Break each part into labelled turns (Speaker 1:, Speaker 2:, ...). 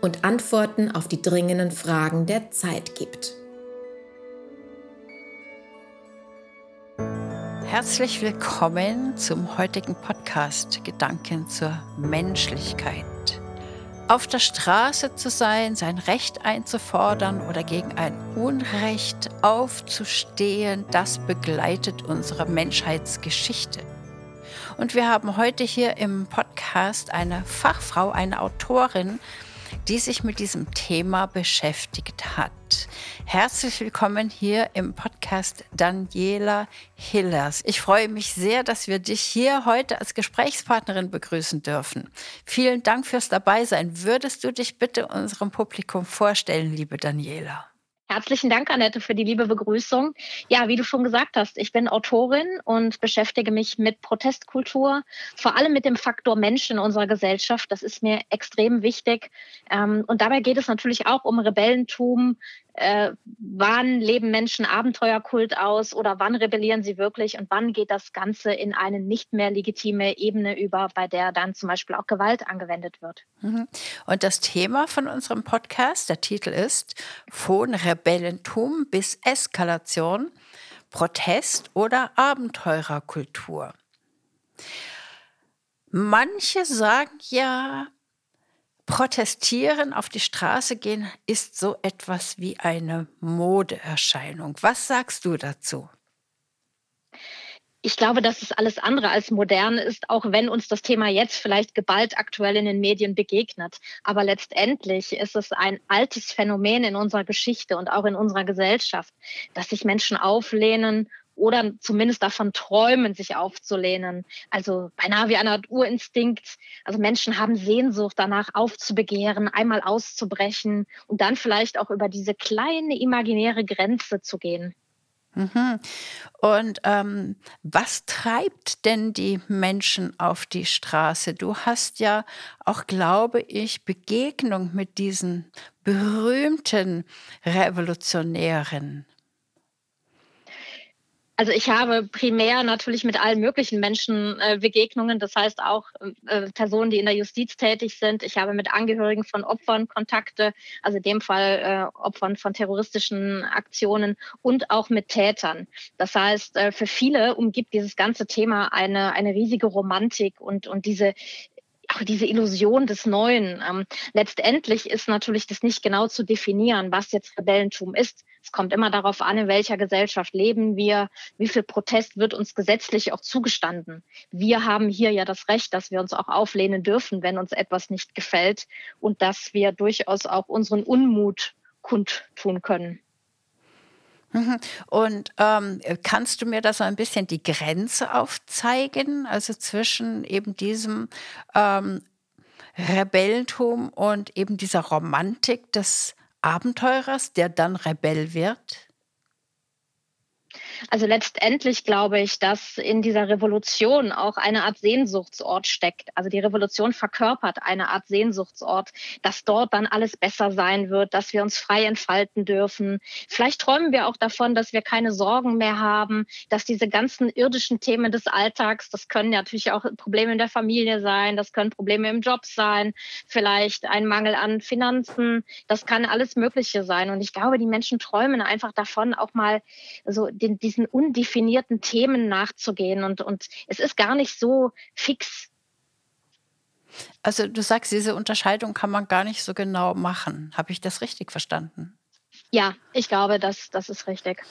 Speaker 1: und Antworten auf die dringenden Fragen der Zeit gibt.
Speaker 2: Herzlich willkommen zum heutigen Podcast Gedanken zur Menschlichkeit. Auf der Straße zu sein, sein Recht einzufordern oder gegen ein Unrecht aufzustehen, das begleitet unsere Menschheitsgeschichte. Und wir haben heute hier im Podcast eine Fachfrau, eine Autorin, die sich mit diesem Thema beschäftigt hat. Herzlich willkommen hier im Podcast Daniela Hillers. Ich freue mich sehr, dass wir dich hier heute als Gesprächspartnerin begrüßen dürfen. Vielen Dank fürs Dabeisein. Würdest du dich bitte unserem Publikum vorstellen, liebe Daniela?
Speaker 3: Herzlichen Dank, Annette, für die liebe Begrüßung. Ja, wie du schon gesagt hast, ich bin Autorin und beschäftige mich mit Protestkultur, vor allem mit dem Faktor Mensch in unserer Gesellschaft. Das ist mir extrem wichtig. Ähm, und dabei geht es natürlich auch um Rebellentum, äh, wann leben Menschen Abenteuerkult aus oder wann rebellieren sie wirklich und wann geht das Ganze in eine nicht mehr legitime Ebene über, bei der dann zum Beispiel auch Gewalt angewendet wird.
Speaker 2: Mhm. Und das Thema von unserem Podcast, der Titel ist Von Rebellentum bis Eskalation, Protest oder Abenteurerkultur. Manche sagen ja, Protestieren, auf die Straße gehen, ist so etwas wie eine Modeerscheinung. Was sagst du dazu?
Speaker 3: Ich glaube, dass es alles andere als modern ist, auch wenn uns das Thema jetzt vielleicht geballt aktuell in den Medien begegnet. Aber letztendlich ist es ein altes Phänomen in unserer Geschichte und auch in unserer Gesellschaft, dass sich Menschen auflehnen oder zumindest davon träumen, sich aufzulehnen. Also beinahe wie eine Art Urinstinkt. Also Menschen haben Sehnsucht danach aufzubegehren, einmal auszubrechen und dann vielleicht auch über diese kleine imaginäre Grenze zu gehen.
Speaker 2: Mhm. Und ähm, was treibt denn die Menschen auf die Straße? Du hast ja auch, glaube ich, Begegnung mit diesen berühmten Revolutionären.
Speaker 3: Also ich habe primär natürlich mit allen möglichen Menschen äh, Begegnungen, das heißt auch äh, Personen, die in der Justiz tätig sind. Ich habe mit Angehörigen von Opfern Kontakte, also in dem Fall äh, Opfern von terroristischen Aktionen und auch mit Tätern. Das heißt, äh, für viele umgibt dieses ganze Thema eine, eine riesige Romantik und, und diese auch diese Illusion des Neuen. Ähm, letztendlich ist natürlich das nicht genau zu definieren, was jetzt Rebellentum ist. Es kommt immer darauf an, in welcher Gesellschaft leben wir, wie viel Protest wird uns gesetzlich auch zugestanden. Wir haben hier ja das Recht, dass wir uns auch auflehnen dürfen, wenn uns etwas nicht gefällt und dass wir durchaus auch unseren Unmut kundtun können.
Speaker 2: Mhm. Und ähm, kannst du mir da so ein bisschen die Grenze aufzeigen, also zwischen eben diesem ähm, Rebellentum und eben dieser Romantik des Abenteurers, der dann Rebell wird?
Speaker 3: Also letztendlich glaube ich, dass in dieser Revolution auch eine Art Sehnsuchtsort steckt. Also die Revolution verkörpert eine Art Sehnsuchtsort, dass dort dann alles besser sein wird, dass wir uns frei entfalten dürfen. Vielleicht träumen wir auch davon, dass wir keine Sorgen mehr haben, dass diese ganzen irdischen Themen des Alltags, das können natürlich auch Probleme in der Familie sein, das können Probleme im Job sein, vielleicht ein Mangel an Finanzen, das kann alles Mögliche sein. Und ich glaube, die Menschen träumen einfach davon, auch mal so den, diesen undefinierten Themen nachzugehen. Und, und es ist gar nicht so fix.
Speaker 2: Also du sagst, diese Unterscheidung kann man gar nicht so genau machen. Habe ich das richtig verstanden?
Speaker 3: Ja, ich glaube, das, das ist richtig.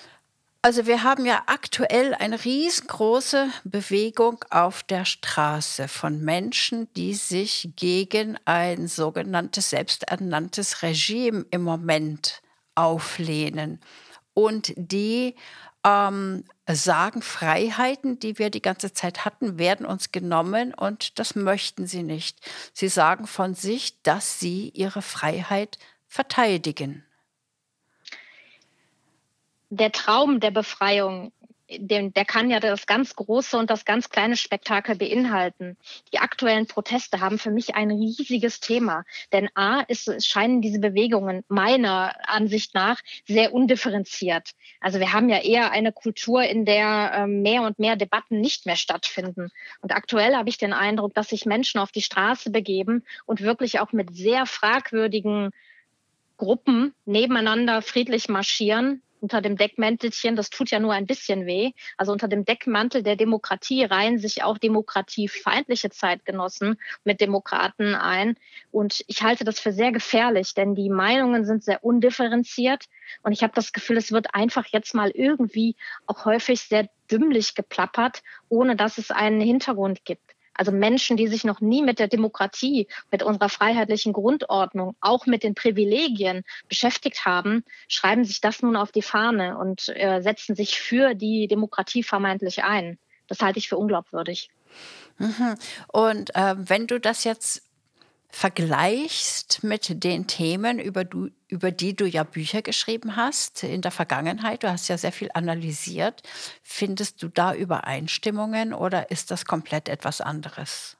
Speaker 2: Also wir haben ja aktuell eine riesengroße Bewegung auf der Straße von Menschen, die sich gegen ein sogenanntes selbsternanntes Regime im Moment auflehnen und die ähm, sagen, Freiheiten, die wir die ganze Zeit hatten, werden uns genommen und das möchten sie nicht. Sie sagen von sich, dass sie ihre Freiheit verteidigen.
Speaker 3: Der Traum der Befreiung den, der kann ja das ganz große und das ganz kleine Spektakel beinhalten. Die aktuellen Proteste haben für mich ein riesiges Thema. Denn A, ist, scheinen diese Bewegungen meiner Ansicht nach sehr undifferenziert. Also wir haben ja eher eine Kultur, in der äh, mehr und mehr Debatten nicht mehr stattfinden. Und aktuell habe ich den Eindruck, dass sich Menschen auf die Straße begeben und wirklich auch mit sehr fragwürdigen Gruppen nebeneinander friedlich marschieren, unter dem Deckmäntelchen, das tut ja nur ein bisschen weh, also unter dem Deckmantel der Demokratie reihen sich auch demokratiefeindliche Zeitgenossen mit Demokraten ein. Und ich halte das für sehr gefährlich, denn die Meinungen sind sehr undifferenziert. Und ich habe das Gefühl, es wird einfach jetzt mal irgendwie auch häufig sehr dümmlich geplappert, ohne dass es einen Hintergrund gibt. Also Menschen, die sich noch nie mit der Demokratie, mit unserer freiheitlichen Grundordnung, auch mit den Privilegien beschäftigt haben, schreiben sich das nun auf die Fahne und äh, setzen sich für die Demokratie vermeintlich ein. Das halte ich für unglaubwürdig.
Speaker 2: Mhm. Und äh, wenn du das jetzt vergleichst mit den Themen, über, du, über die du ja Bücher geschrieben hast in der Vergangenheit, du hast ja sehr viel analysiert, findest du da Übereinstimmungen oder ist das komplett etwas anderes?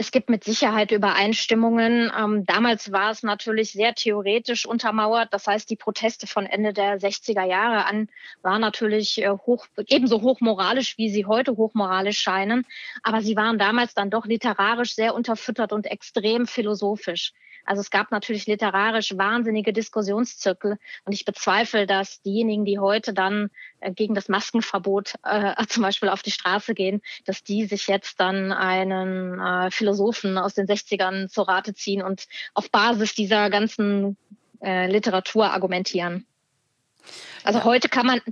Speaker 3: Es gibt mit Sicherheit Übereinstimmungen. Ähm, damals war es natürlich sehr theoretisch untermauert. Das heißt, die Proteste von Ende der 60er Jahre an waren natürlich äh, hoch, ebenso hochmoralisch, wie sie heute hochmoralisch scheinen. Aber sie waren damals dann doch literarisch sehr unterfüttert und extrem philosophisch. Also es gab natürlich literarisch wahnsinnige Diskussionszirkel und ich bezweifle, dass diejenigen, die heute dann äh, gegen das Maskenverbot äh, zum Beispiel auf die Straße gehen, dass die sich jetzt dann einen äh, Philosophen aus den 60ern zur Rate ziehen und auf Basis dieser ganzen äh, Literatur argumentieren. Also ja. heute kann man,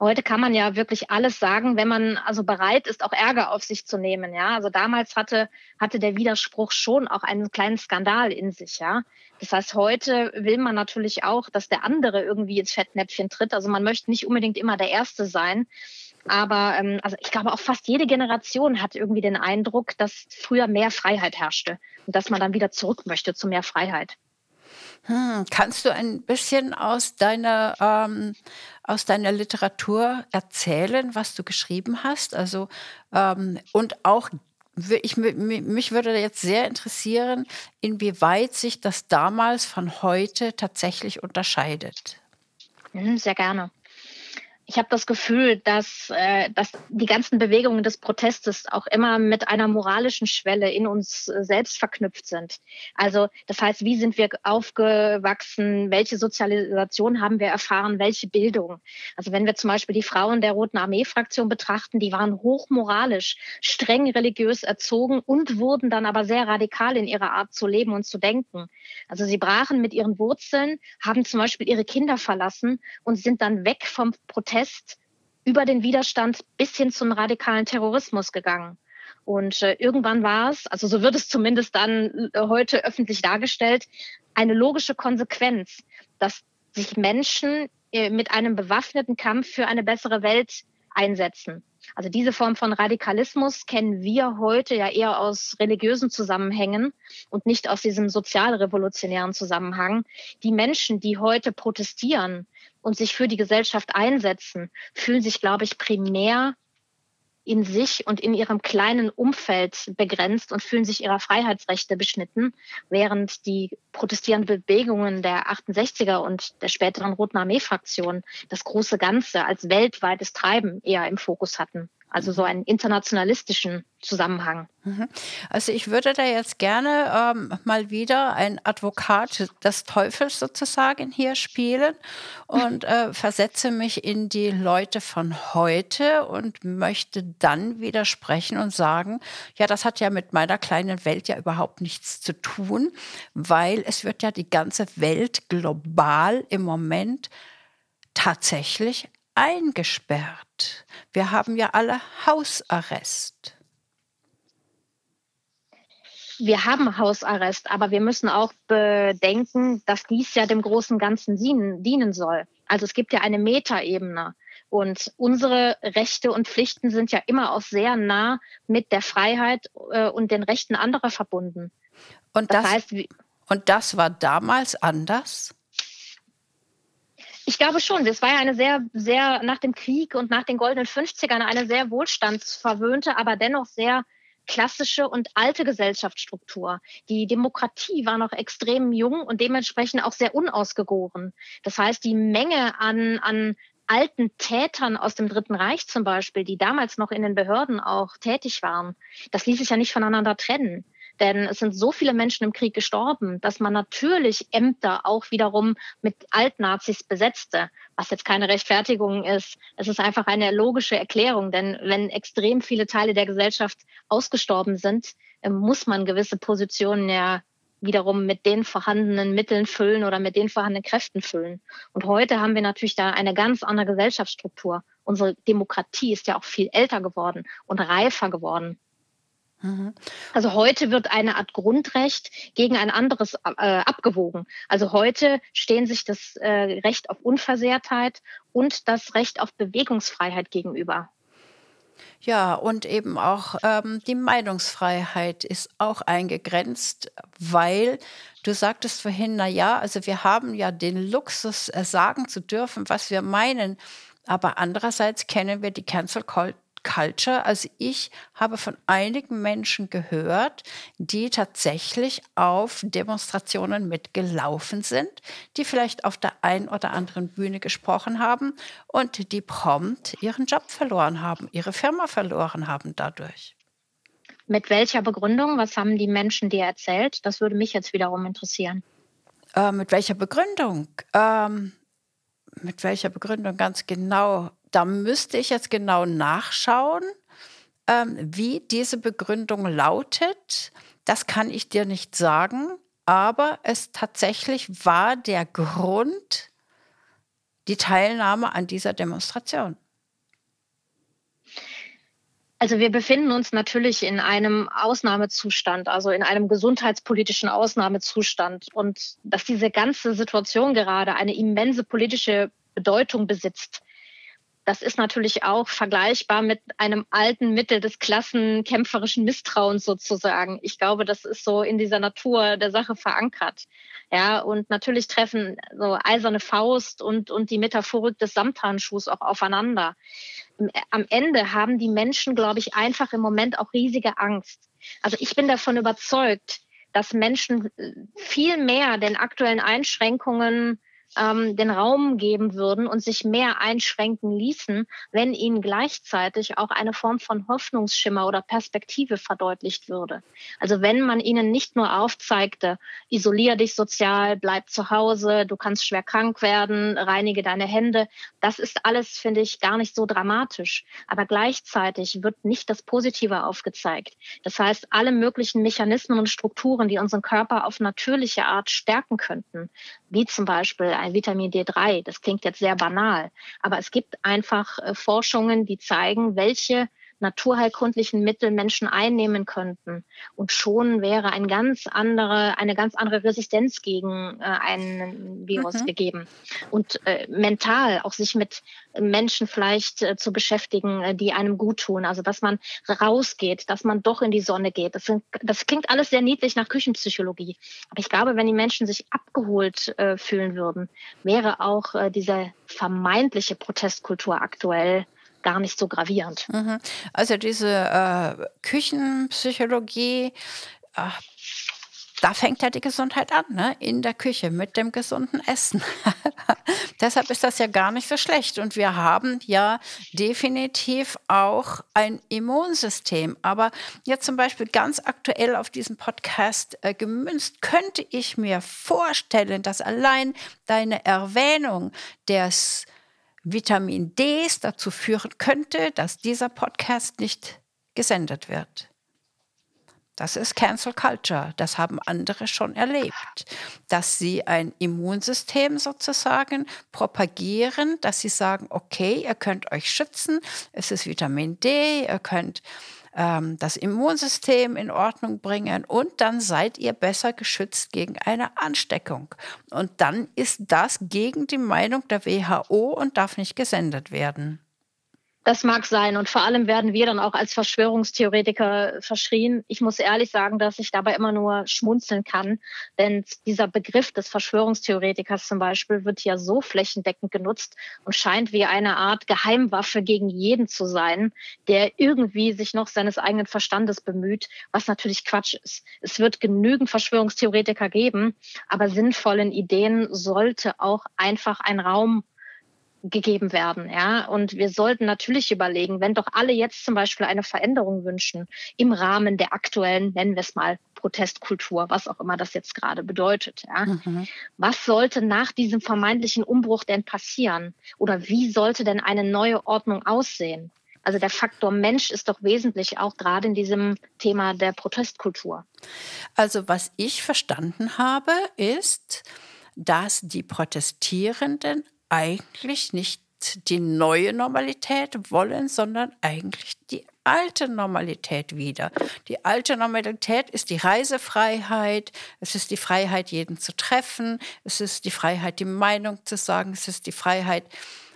Speaker 3: Heute kann man ja wirklich alles sagen, wenn man also bereit ist, auch Ärger auf sich zu nehmen. Ja, also damals hatte, hatte der Widerspruch schon auch einen kleinen Skandal in sich. Ja, das heißt, heute will man natürlich auch, dass der andere irgendwie ins Fettnäpfchen tritt. Also man möchte nicht unbedingt immer der Erste sein. Aber ähm, also ich glaube, auch fast jede Generation hat irgendwie den Eindruck, dass früher mehr Freiheit herrschte und dass man dann wieder zurück möchte zu mehr Freiheit.
Speaker 2: Hm, kannst du ein bisschen aus deiner, ähm, aus deiner Literatur erzählen, was du geschrieben hast? Also, ähm, und auch, ich, mich würde jetzt sehr interessieren, inwieweit sich das damals von heute tatsächlich unterscheidet.
Speaker 3: Hm, sehr gerne ich habe das Gefühl, dass, äh, dass die ganzen Bewegungen des Protestes auch immer mit einer moralischen Schwelle in uns äh, selbst verknüpft sind. Also das heißt, wie sind wir aufgewachsen, welche Sozialisation haben wir erfahren, welche Bildung. Also wenn wir zum Beispiel die Frauen der Roten Armee-Fraktion betrachten, die waren hochmoralisch, streng religiös erzogen und wurden dann aber sehr radikal in ihrer Art zu leben und zu denken. Also sie brachen mit ihren Wurzeln, haben zum Beispiel ihre Kinder verlassen und sind dann weg vom Protest Protest über den Widerstand bis hin zum radikalen Terrorismus gegangen. Und äh, irgendwann war es, also so wird es zumindest dann äh, heute öffentlich dargestellt, eine logische Konsequenz, dass sich Menschen äh, mit einem bewaffneten Kampf für eine bessere Welt einsetzen. Also diese Form von Radikalismus kennen wir heute ja eher aus religiösen Zusammenhängen und nicht aus diesem sozialrevolutionären Zusammenhang. Die Menschen, die heute protestieren und sich für die Gesellschaft einsetzen, fühlen sich, glaube ich, primär in sich und in ihrem kleinen Umfeld begrenzt und fühlen sich ihrer Freiheitsrechte beschnitten, während die protestierenden Bewegungen der 68er und der späteren Roten Armee-Fraktion das große Ganze als weltweites Treiben eher im Fokus hatten. Also so einen internationalistischen Zusammenhang.
Speaker 2: Mhm. Also ich würde da jetzt gerne ähm, mal wieder ein Advokat des Teufels sozusagen hier spielen und äh, versetze mich in die Leute von heute und möchte dann widersprechen und sagen, ja, das hat ja mit meiner kleinen Welt ja überhaupt nichts zu tun, weil es wird ja die ganze Welt global im Moment tatsächlich eingesperrt. Wir haben ja alle Hausarrest.
Speaker 3: Wir haben Hausarrest, aber wir müssen auch bedenken, dass dies ja dem großen Ganzen dienen, dienen soll. Also es gibt ja eine Metaebene. Und unsere Rechte und Pflichten sind ja immer auch sehr nah mit der Freiheit äh, und den Rechten anderer verbunden.
Speaker 2: Und das, das heißt, und das war damals anders?
Speaker 3: Ich glaube schon. Es war ja eine sehr, sehr nach dem Krieg und nach den goldenen 50ern eine sehr wohlstandsverwöhnte, aber dennoch sehr klassische und alte Gesellschaftsstruktur. Die Demokratie war noch extrem jung und dementsprechend auch sehr unausgegoren. Das heißt, die Menge an, an alten Tätern aus dem Dritten Reich zum Beispiel, die damals noch in den Behörden auch tätig waren, das ließ sich ja nicht voneinander trennen. Denn es sind so viele Menschen im Krieg gestorben, dass man natürlich Ämter auch wiederum mit Altnazis besetzte, was jetzt keine Rechtfertigung ist. Es ist einfach eine logische Erklärung, denn wenn extrem viele Teile der Gesellschaft ausgestorben sind, äh, muss man gewisse Positionen ja wiederum mit den vorhandenen Mitteln füllen oder mit den vorhandenen Kräften füllen. Und heute haben wir natürlich da eine ganz andere Gesellschaftsstruktur. Unsere Demokratie ist ja auch viel älter geworden und reifer geworden. Mhm. Also heute wird eine Art Grundrecht gegen ein anderes äh, abgewogen. Also heute stehen sich das äh, Recht auf Unversehrtheit und das Recht auf Bewegungsfreiheit gegenüber.
Speaker 2: Ja, und eben auch ähm, die Meinungsfreiheit ist auch eingegrenzt, weil du sagtest vorhin, na ja, also wir haben ja den Luxus, äh, sagen zu dürfen, was wir meinen. Aber andererseits kennen wir die Cancel Culture. Also ich habe von einigen Menschen gehört, die tatsächlich auf Demonstrationen mitgelaufen sind, die vielleicht auf der einen oder anderen Bühne gesprochen haben und die prompt ihren Job verloren haben, ihre Firma verloren haben dadurch.
Speaker 3: Mit welcher Begründung? Was haben die Menschen dir erzählt? Das würde mich jetzt wiederum interessieren.
Speaker 2: Äh, mit welcher Begründung? Ähm, mit welcher Begründung ganz genau? Da müsste ich jetzt genau nachschauen, ähm, wie diese Begründung lautet. Das kann ich dir nicht sagen, aber es tatsächlich war der Grund die Teilnahme an dieser Demonstration.
Speaker 3: Also wir befinden uns natürlich in einem Ausnahmezustand, also in einem gesundheitspolitischen Ausnahmezustand. Und dass diese ganze Situation gerade eine immense politische Bedeutung besitzt, das ist natürlich auch vergleichbar mit einem alten Mittel des klassenkämpferischen Misstrauens sozusagen. Ich glaube, das ist so in dieser Natur der Sache verankert. Ja, und natürlich treffen so eiserne Faust und, und die Metaphorik des Samthandschuhs auch aufeinander. Am Ende haben die Menschen, glaube ich, einfach im Moment auch riesige Angst. Also ich bin davon überzeugt, dass Menschen viel mehr den aktuellen Einschränkungen ähm, den Raum geben würden und sich mehr einschränken ließen, wenn ihnen gleichzeitig auch eine Form von Hoffnungsschimmer oder Perspektive verdeutlicht würde. Also wenn man ihnen nicht nur aufzeigte, isolier dich sozial, bleib zu Hause, du kannst schwer krank werden, reinige deine Hände, das ist alles, finde ich, gar nicht so dramatisch. Aber gleichzeitig wird nicht das Positive aufgezeigt. Das heißt, alle möglichen Mechanismen und Strukturen, die unseren Körper auf natürliche Art stärken könnten, wie zum Beispiel ein Vitamin D3. Das klingt jetzt sehr banal, aber es gibt einfach äh, Forschungen, die zeigen, welche naturheilkundlichen Mittel Menschen einnehmen könnten. Und schon wäre ein ganz andere, eine ganz andere Resistenz gegen äh, einen Virus mhm. gegeben. Und äh, mental auch sich mit Menschen vielleicht äh, zu beschäftigen, äh, die einem gut tun. Also dass man rausgeht, dass man doch in die Sonne geht. Das, sind, das klingt alles sehr niedlich nach Küchenpsychologie. Aber ich glaube, wenn die Menschen sich abgeholt äh, fühlen würden, wäre auch äh, diese vermeintliche Protestkultur aktuell gar nicht so gravierend. Mhm.
Speaker 2: Also diese äh, Küchenpsychologie, äh, da fängt ja die Gesundheit an, ne? in der Küche mit dem gesunden Essen. Deshalb ist das ja gar nicht so schlecht. Und wir haben ja definitiv auch ein Immunsystem. Aber jetzt zum Beispiel ganz aktuell auf diesen Podcast äh, gemünzt, könnte ich mir vorstellen, dass allein deine Erwähnung des Vitamin D dazu führen könnte, dass dieser Podcast nicht gesendet wird. Das ist Cancel Culture. Das haben andere schon erlebt, dass sie ein Immunsystem sozusagen propagieren, dass sie sagen, okay, ihr könnt euch schützen, es ist Vitamin D, ihr könnt ähm, das Immunsystem in Ordnung bringen und dann seid ihr besser geschützt gegen eine Ansteckung. Und dann ist das gegen die Meinung der WHO und darf nicht gesendet werden.
Speaker 3: Das mag sein. Und vor allem werden wir dann auch als Verschwörungstheoretiker verschrien. Ich muss ehrlich sagen, dass ich dabei immer nur schmunzeln kann. Denn dieser Begriff des Verschwörungstheoretikers zum Beispiel wird ja so flächendeckend genutzt und scheint wie eine Art Geheimwaffe gegen jeden zu sein, der irgendwie sich noch seines eigenen Verstandes bemüht, was natürlich Quatsch ist. Es wird genügend Verschwörungstheoretiker geben, aber sinnvollen Ideen sollte auch einfach ein Raum gegeben werden. Ja? Und wir sollten natürlich überlegen, wenn doch alle jetzt zum Beispiel eine Veränderung wünschen im Rahmen der aktuellen, nennen wir es mal, Protestkultur, was auch immer das jetzt gerade bedeutet. Ja? Mhm. Was sollte nach diesem vermeintlichen Umbruch denn passieren? Oder wie sollte denn eine neue Ordnung aussehen? Also der Faktor Mensch ist doch wesentlich auch gerade in diesem Thema der Protestkultur.
Speaker 2: Also was ich verstanden habe, ist, dass die Protestierenden eigentlich nicht die neue Normalität wollen, sondern eigentlich die alte Normalität wieder. Die alte Normalität ist die Reisefreiheit, es ist die Freiheit, jeden zu treffen, es ist die Freiheit, die Meinung zu sagen, es ist die Freiheit,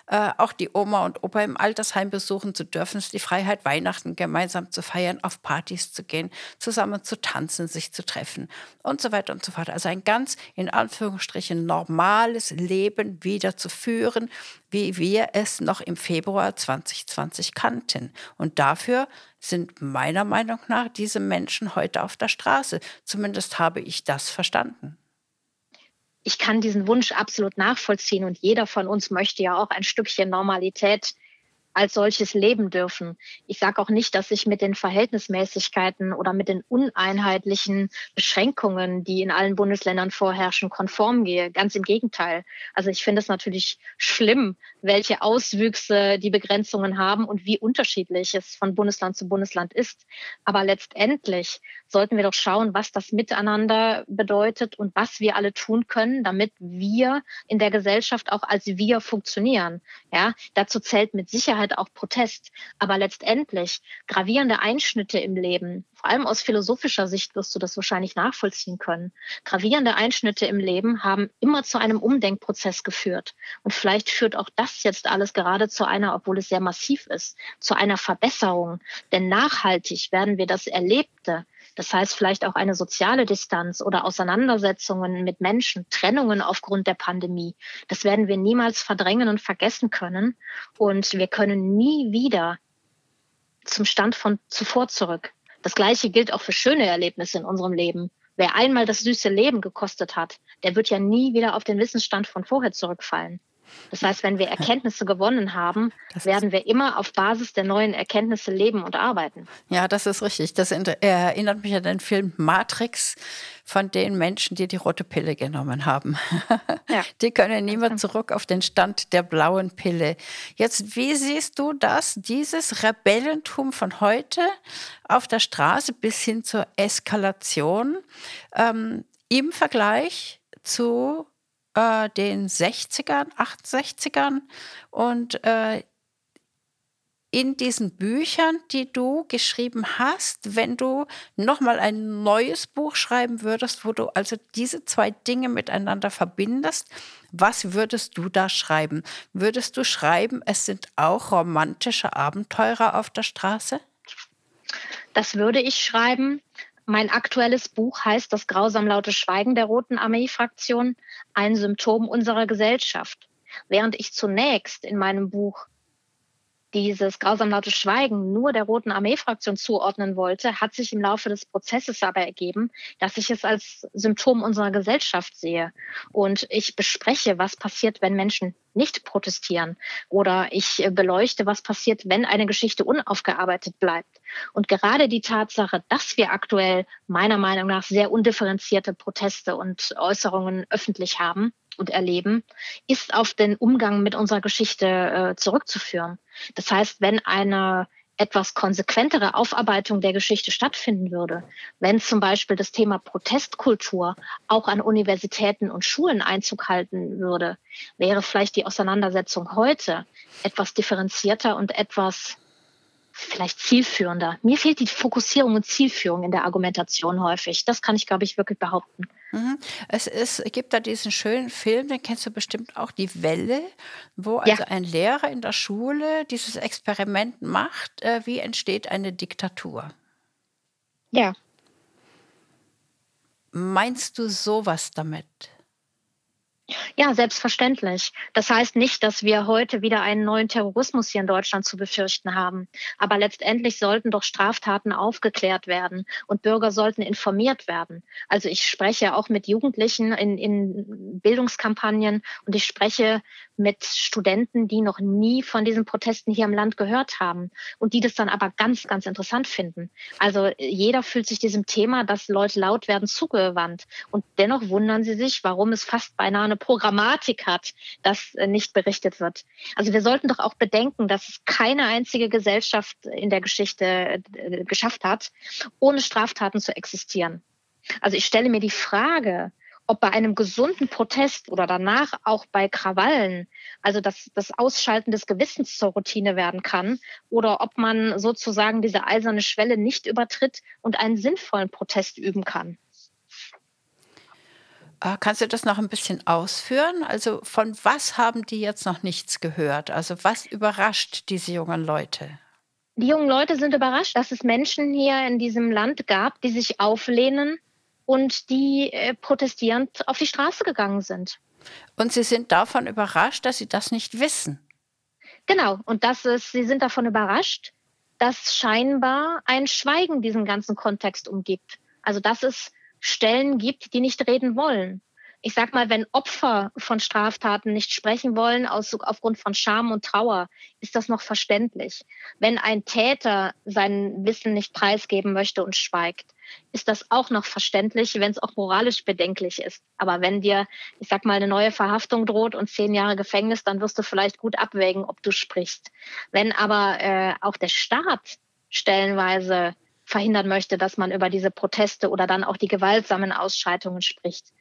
Speaker 2: äh, auch die Oma und Opa im Altersheim besuchen zu dürfen. Ist die Freiheit, Weihnachten gemeinsam zu feiern, auf Partys zu gehen, zusammen zu tanzen, sich zu treffen und so weiter und so fort. Also ein ganz in Anführungsstrichen normales Leben wieder zu führen, wie wir es noch im Februar 2020 kannten. Und dafür sind meiner Meinung nach diese Menschen heute auf der Straße. Zumindest habe ich das verstanden
Speaker 3: ich kann diesen Wunsch absolut nachvollziehen und jeder von uns möchte ja auch ein Stückchen Normalität als solches leben dürfen. Ich sage auch nicht, dass ich mit den Verhältnismäßigkeiten oder mit den uneinheitlichen Beschränkungen, die in allen Bundesländern vorherrschen, konform gehe. Ganz im Gegenteil. Also ich finde es natürlich schlimm, welche Auswüchse die Begrenzungen haben und wie unterschiedlich es von Bundesland zu Bundesland ist. Aber letztendlich sollten wir doch schauen, was das Miteinander bedeutet und was wir alle tun können, damit wir in der Gesellschaft auch als wir funktionieren. Ja, dazu zählt mit Sicherheit Sicherheit auch Protest. Aber letztendlich gravierende Einschnitte im Leben, vor allem aus philosophischer Sicht wirst du das wahrscheinlich nachvollziehen können. Gravierende Einschnitte im Leben haben immer zu einem Umdenkprozess geführt. Und vielleicht führt auch das jetzt alles gerade zu einer, obwohl es sehr massiv ist, zu einer Verbesserung. Denn nachhaltig werden wir das Erlebte, das heißt vielleicht auch eine soziale Distanz oder Auseinandersetzungen mit Menschen, Trennungen aufgrund der Pandemie. Das werden wir niemals verdrängen und vergessen können. Und wir können nie wieder zum Stand von zuvor zurück. Das Gleiche gilt auch für schöne Erlebnisse in unserem Leben. Wer einmal das süße Leben gekostet hat, der wird ja nie wieder auf den Wissensstand von vorher zurückfallen. Das heißt, wenn wir Erkenntnisse gewonnen haben, das werden wir immer auf Basis der neuen Erkenntnisse leben und arbeiten.
Speaker 2: Ja, das ist richtig. Das erinnert mich an den Film Matrix von den Menschen, die die rote Pille genommen haben. Ja. Die können niemand zurück auf den Stand der blauen Pille. Jetzt, wie siehst du das, dieses Rebellentum von heute auf der Straße bis hin zur Eskalation ähm, im Vergleich zu äh, den 60ern, 68ern und äh, in diesen Büchern, die du geschrieben hast, wenn du nochmal ein neues Buch schreiben würdest, wo du also diese zwei Dinge miteinander verbindest, was würdest du da schreiben? Würdest du schreiben, es sind auch romantische Abenteurer auf der Straße?
Speaker 3: Das würde ich schreiben. Mein aktuelles Buch heißt Das grausam laute Schweigen der Roten Armee-Fraktion, ein Symptom unserer Gesellschaft. Während ich zunächst in meinem Buch dieses grausam laute Schweigen nur der Roten Armee-Fraktion zuordnen wollte, hat sich im Laufe des Prozesses aber ergeben, dass ich es als Symptom unserer Gesellschaft sehe. Und ich bespreche, was passiert, wenn Menschen nicht protestieren. Oder ich beleuchte, was passiert, wenn eine Geschichte unaufgearbeitet bleibt. Und gerade die Tatsache, dass wir aktuell meiner Meinung nach sehr undifferenzierte Proteste und Äußerungen öffentlich haben, und erleben, ist auf den Umgang mit unserer Geschichte äh, zurückzuführen. Das heißt, wenn eine etwas konsequentere Aufarbeitung der Geschichte stattfinden würde, wenn zum Beispiel das Thema Protestkultur auch an Universitäten und Schulen Einzug halten würde, wäre vielleicht die Auseinandersetzung heute etwas differenzierter und etwas vielleicht zielführender. Mir fehlt die Fokussierung und Zielführung in der Argumentation häufig. Das kann ich, glaube ich, wirklich behaupten.
Speaker 2: Mhm. Es, ist, gibt da diesen schönen Film, den kennst du bestimmt auch, Die Welle, wo also ja. ein Lehrer in der Schule dieses Experiment macht, äh, wie entsteht eine Diktatur.
Speaker 3: Ja.
Speaker 2: Meinst du sowas damit?
Speaker 3: Ja, selbstverständlich. Das heißt nicht, dass wir heute wieder einen neuen Terrorismus hier in Deutschland zu befürchten haben. Aber letztendlich sollten doch Straftaten aufgeklärt werden und Bürger sollten informiert werden. Also ich spreche auch mit Jugendlichen in, in Bildungskampagnen und ich spreche mit Studenten, die noch nie von diesen Protesten hier im Land gehört haben und die das dann aber ganz, ganz interessant finden. Also jeder fühlt sich diesem Thema, dass Leute laut werden, zugewandt. Und dennoch wundern sie sich, warum es fast beinahe eine Programmatik hat, dass äh, nicht berichtet wird. Also wir sollten doch auch bedenken, dass es keine einzige Gesellschaft in der Geschichte äh, geschafft hat, ohne Straftaten zu existieren. Also ich stelle mir die Frage, ob bei einem gesunden Protest oder danach auch bei Krawallen, also dass das Ausschalten des Gewissens zur Routine werden kann, oder ob man sozusagen diese eiserne Schwelle nicht übertritt und einen sinnvollen Protest üben kann.
Speaker 2: Ah, kannst du das noch ein bisschen ausführen? Also von was haben die jetzt noch nichts gehört? Also was überrascht diese jungen Leute?
Speaker 3: Die jungen Leute sind überrascht, dass es Menschen hier in diesem Land gab, die sich auflehnen und die äh, protestierend auf die Straße gegangen sind.
Speaker 2: Und Sie sind davon überrascht, dass Sie das nicht wissen.
Speaker 3: Genau, und das ist, Sie sind davon überrascht, dass scheinbar ein Schweigen diesen ganzen Kontext umgibt. Also dass es Stellen gibt, die nicht reden wollen ich sag mal, wenn Opfer von Straftaten nicht sprechen wollen aus, aufgrund von Scham und Trauer, ist das noch verständlich. Wenn ein Täter sein Wissen nicht preisgeben möchte und schweigt, ist das auch noch verständlich, wenn es auch moralisch bedenklich ist. Aber wenn dir, ich sag mal, eine neue Verhaftung droht und zehn Jahre Gefängnis, dann wirst du vielleicht gut abwägen, ob du sprichst. Wenn aber äh, auch der Staat stellenweise verhindern möchte, dass man über diese Proteste oder dann auch die gewaltsamen Ausschreitungen spricht,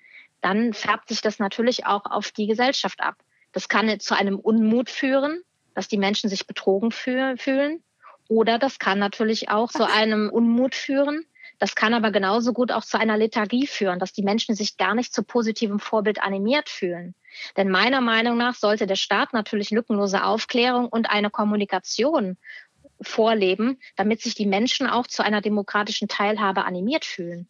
Speaker 3: dann färbt sich das natürlich auch auf die Gesellschaft ab. Das kann zu einem Unmut führen, dass die Menschen sich betrogen fühlen. Oder das kann natürlich auch zu einem Unmut führen. Das kann aber genauso gut auch zu einer Lethargie führen, dass die Menschen sich gar nicht zu positivem Vorbild animiert fühlen. Denn meiner Meinung nach sollte der Staat natürlich lückenlose Aufklärung und eine Kommunikation vorleben, damit sich die Menschen auch zu einer demokratischen Teilhabe animiert fühlen.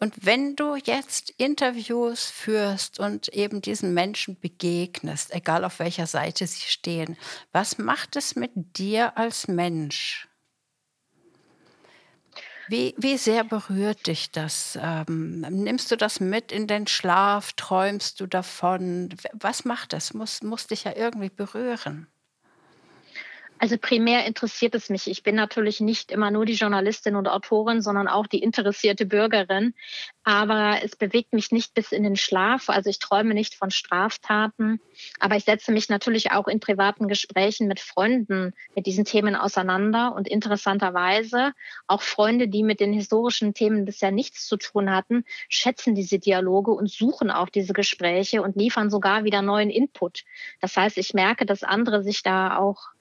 Speaker 2: Und wenn du jetzt Interviews führst und eben diesen Menschen begegnest, egal auf welcher Seite sie stehen, was macht es mit dir als Mensch? Wie, wie sehr berührt dich das? Ähm, nimmst du das mit in den Schlaf? Träumst du davon? Was macht das? Muss, muss dich ja irgendwie berühren.
Speaker 3: Also primär interessiert es mich. Ich bin natürlich nicht immer nur die Journalistin und Autorin, sondern auch die interessierte Bürgerin. Aber es bewegt mich nicht bis in den Schlaf. Also ich träume nicht von Straftaten. Aber ich setze mich natürlich auch in privaten Gesprächen mit Freunden mit diesen Themen auseinander. Und interessanterweise auch Freunde, die mit den historischen Themen bisher nichts zu tun hatten, schätzen diese Dialoge und suchen auch diese Gespräche und liefern sogar wieder neuen Input. Das heißt, ich merke, dass andere sich da auch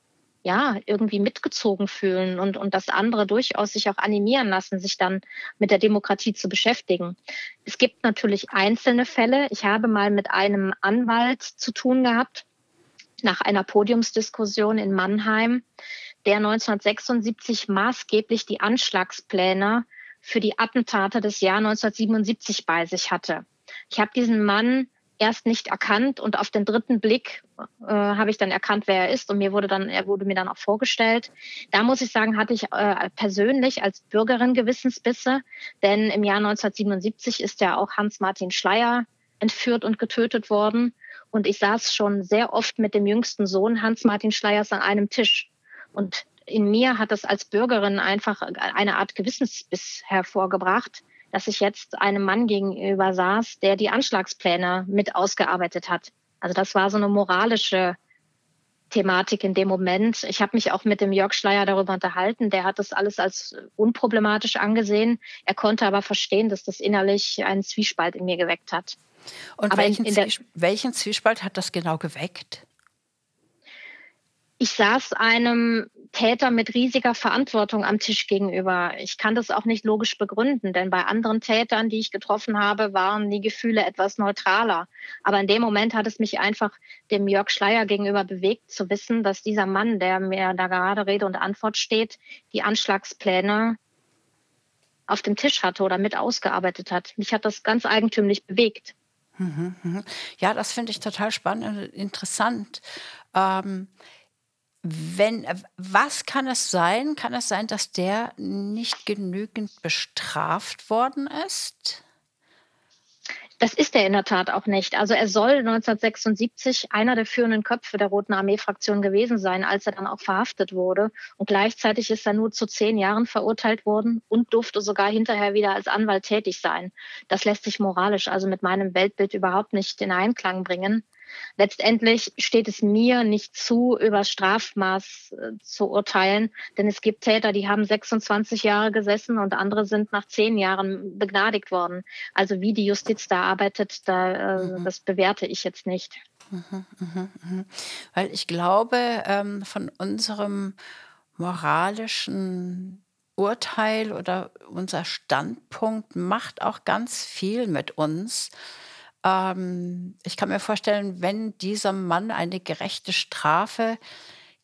Speaker 3: ja, irgendwie mitgezogen fühlen und, und dass andere durchaus sich auch animieren lassen, sich dann mit der Demokratie zu beschäftigen. Es gibt natürlich einzelne Fälle. Ich habe mal mit einem Anwalt zu tun gehabt, nach einer Podiumsdiskussion in Mannheim, der 1976 maßgeblich die Anschlagspläne für die Attentate des Jahr 1977 bei sich hatte. Ich habe diesen Mann erst nicht erkannt und auf den dritten Blick äh, habe ich dann erkannt, wer er ist und mir wurde dann, er wurde mir dann auch vorgestellt. Da muss ich sagen, hatte ich äh, persönlich als Bürgerin Gewissensbisse, denn im Jahr 1977 ist ja auch Hans-Martin Schleier entführt und getötet worden. Und ich saß schon sehr oft mit dem jüngsten Sohn Hans-Martin Schleiers an einem Tisch. Und in mir hat das als Bürgerin einfach eine Art Gewissensbiss hervorgebracht, dass ich jetzt einem Mann gegenüber saß, der die Anschlagspläne mit ausgearbeitet hat. Also das war so eine moralische Thematik in dem Moment. Ich habe mich auch mit dem Jörg Schleier darüber unterhalten. Der hat das alles als unproblematisch angesehen. Er konnte aber verstehen, dass das innerlich einen Zwiespalt in mir geweckt hat.
Speaker 2: Und welchen, in, in Zwies welchen Zwiespalt hat das genau geweckt?
Speaker 3: Ich saß einem Täter mit riesiger Verantwortung am Tisch gegenüber. Ich kann das auch nicht logisch begründen, denn bei anderen Tätern, die ich getroffen habe, waren die Gefühle etwas neutraler. Aber in dem Moment hat es mich einfach dem Jörg Schleier gegenüber bewegt, zu wissen, dass dieser Mann, der mir da gerade Rede und Antwort steht, die Anschlagspläne auf dem Tisch hatte oder mit ausgearbeitet hat. Mich hat das ganz eigentümlich bewegt.
Speaker 2: Mhm, mhm. Ja, das finde ich total spannend und interessant. Ähm, wenn, was kann es sein? Kann es sein, dass der nicht genügend bestraft worden ist?
Speaker 3: Das ist er in der Tat auch nicht. Also er soll 1976 einer der führenden Köpfe der Roten Armee-Fraktion gewesen sein, als er dann auch verhaftet wurde. Und gleichzeitig ist er nur zu zehn Jahren verurteilt worden und durfte sogar hinterher wieder als Anwalt tätig sein. Das lässt sich moralisch also mit meinem Weltbild überhaupt nicht in Einklang bringen. Letztendlich steht es mir nicht zu, über Strafmaß äh, zu urteilen, denn es gibt Täter, die haben 26 Jahre gesessen und andere sind nach zehn Jahren begnadigt worden. Also wie die Justiz da arbeitet, da, äh, mhm. das bewerte ich jetzt nicht. Mhm,
Speaker 2: mh, mh. Weil ich glaube, ähm, von unserem moralischen Urteil oder unser Standpunkt macht auch ganz viel mit uns. Ähm, ich kann mir vorstellen, wenn dieser Mann eine gerechte Strafe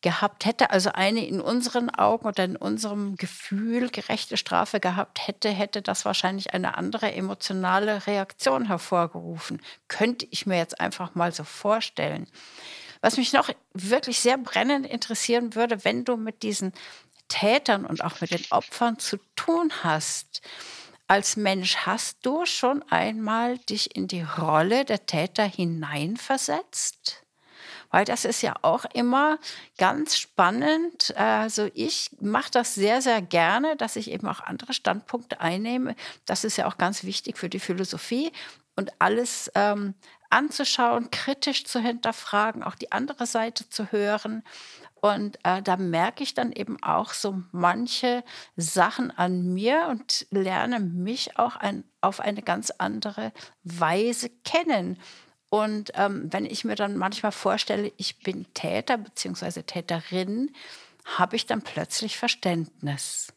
Speaker 2: gehabt hätte, also eine in unseren Augen oder in unserem Gefühl gerechte Strafe gehabt hätte, hätte das wahrscheinlich eine andere emotionale Reaktion hervorgerufen. Könnte ich mir jetzt einfach mal so vorstellen. Was mich noch wirklich sehr brennend interessieren würde, wenn du mit diesen Tätern und auch mit den Opfern zu tun hast, als Mensch hast du schon einmal dich in die Rolle der Täter hineinversetzt? Weil das ist ja auch immer ganz spannend. Also ich mache das sehr, sehr gerne, dass ich eben auch andere Standpunkte einnehme. Das ist ja auch ganz wichtig für die Philosophie und alles ähm, anzuschauen, kritisch zu hinterfragen, auch die andere Seite zu hören und äh, da merke ich dann eben auch so manche Sachen an mir und lerne mich auch ein, auf eine ganz andere Weise kennen. Und ähm, wenn ich mir dann manchmal vorstelle, ich bin Täter bzw. Täterin, habe ich dann plötzlich Verständnis.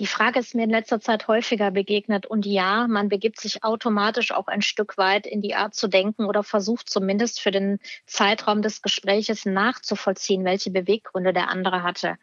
Speaker 3: Die Frage ist mir in letzter Zeit häufiger begegnet. Und ja, man begibt sich automatisch auch ein Stück weit in die Art zu denken oder versucht zumindest für den Zeitraum des Gespräches nachzuvollziehen, welche Beweggründe der andere hatte.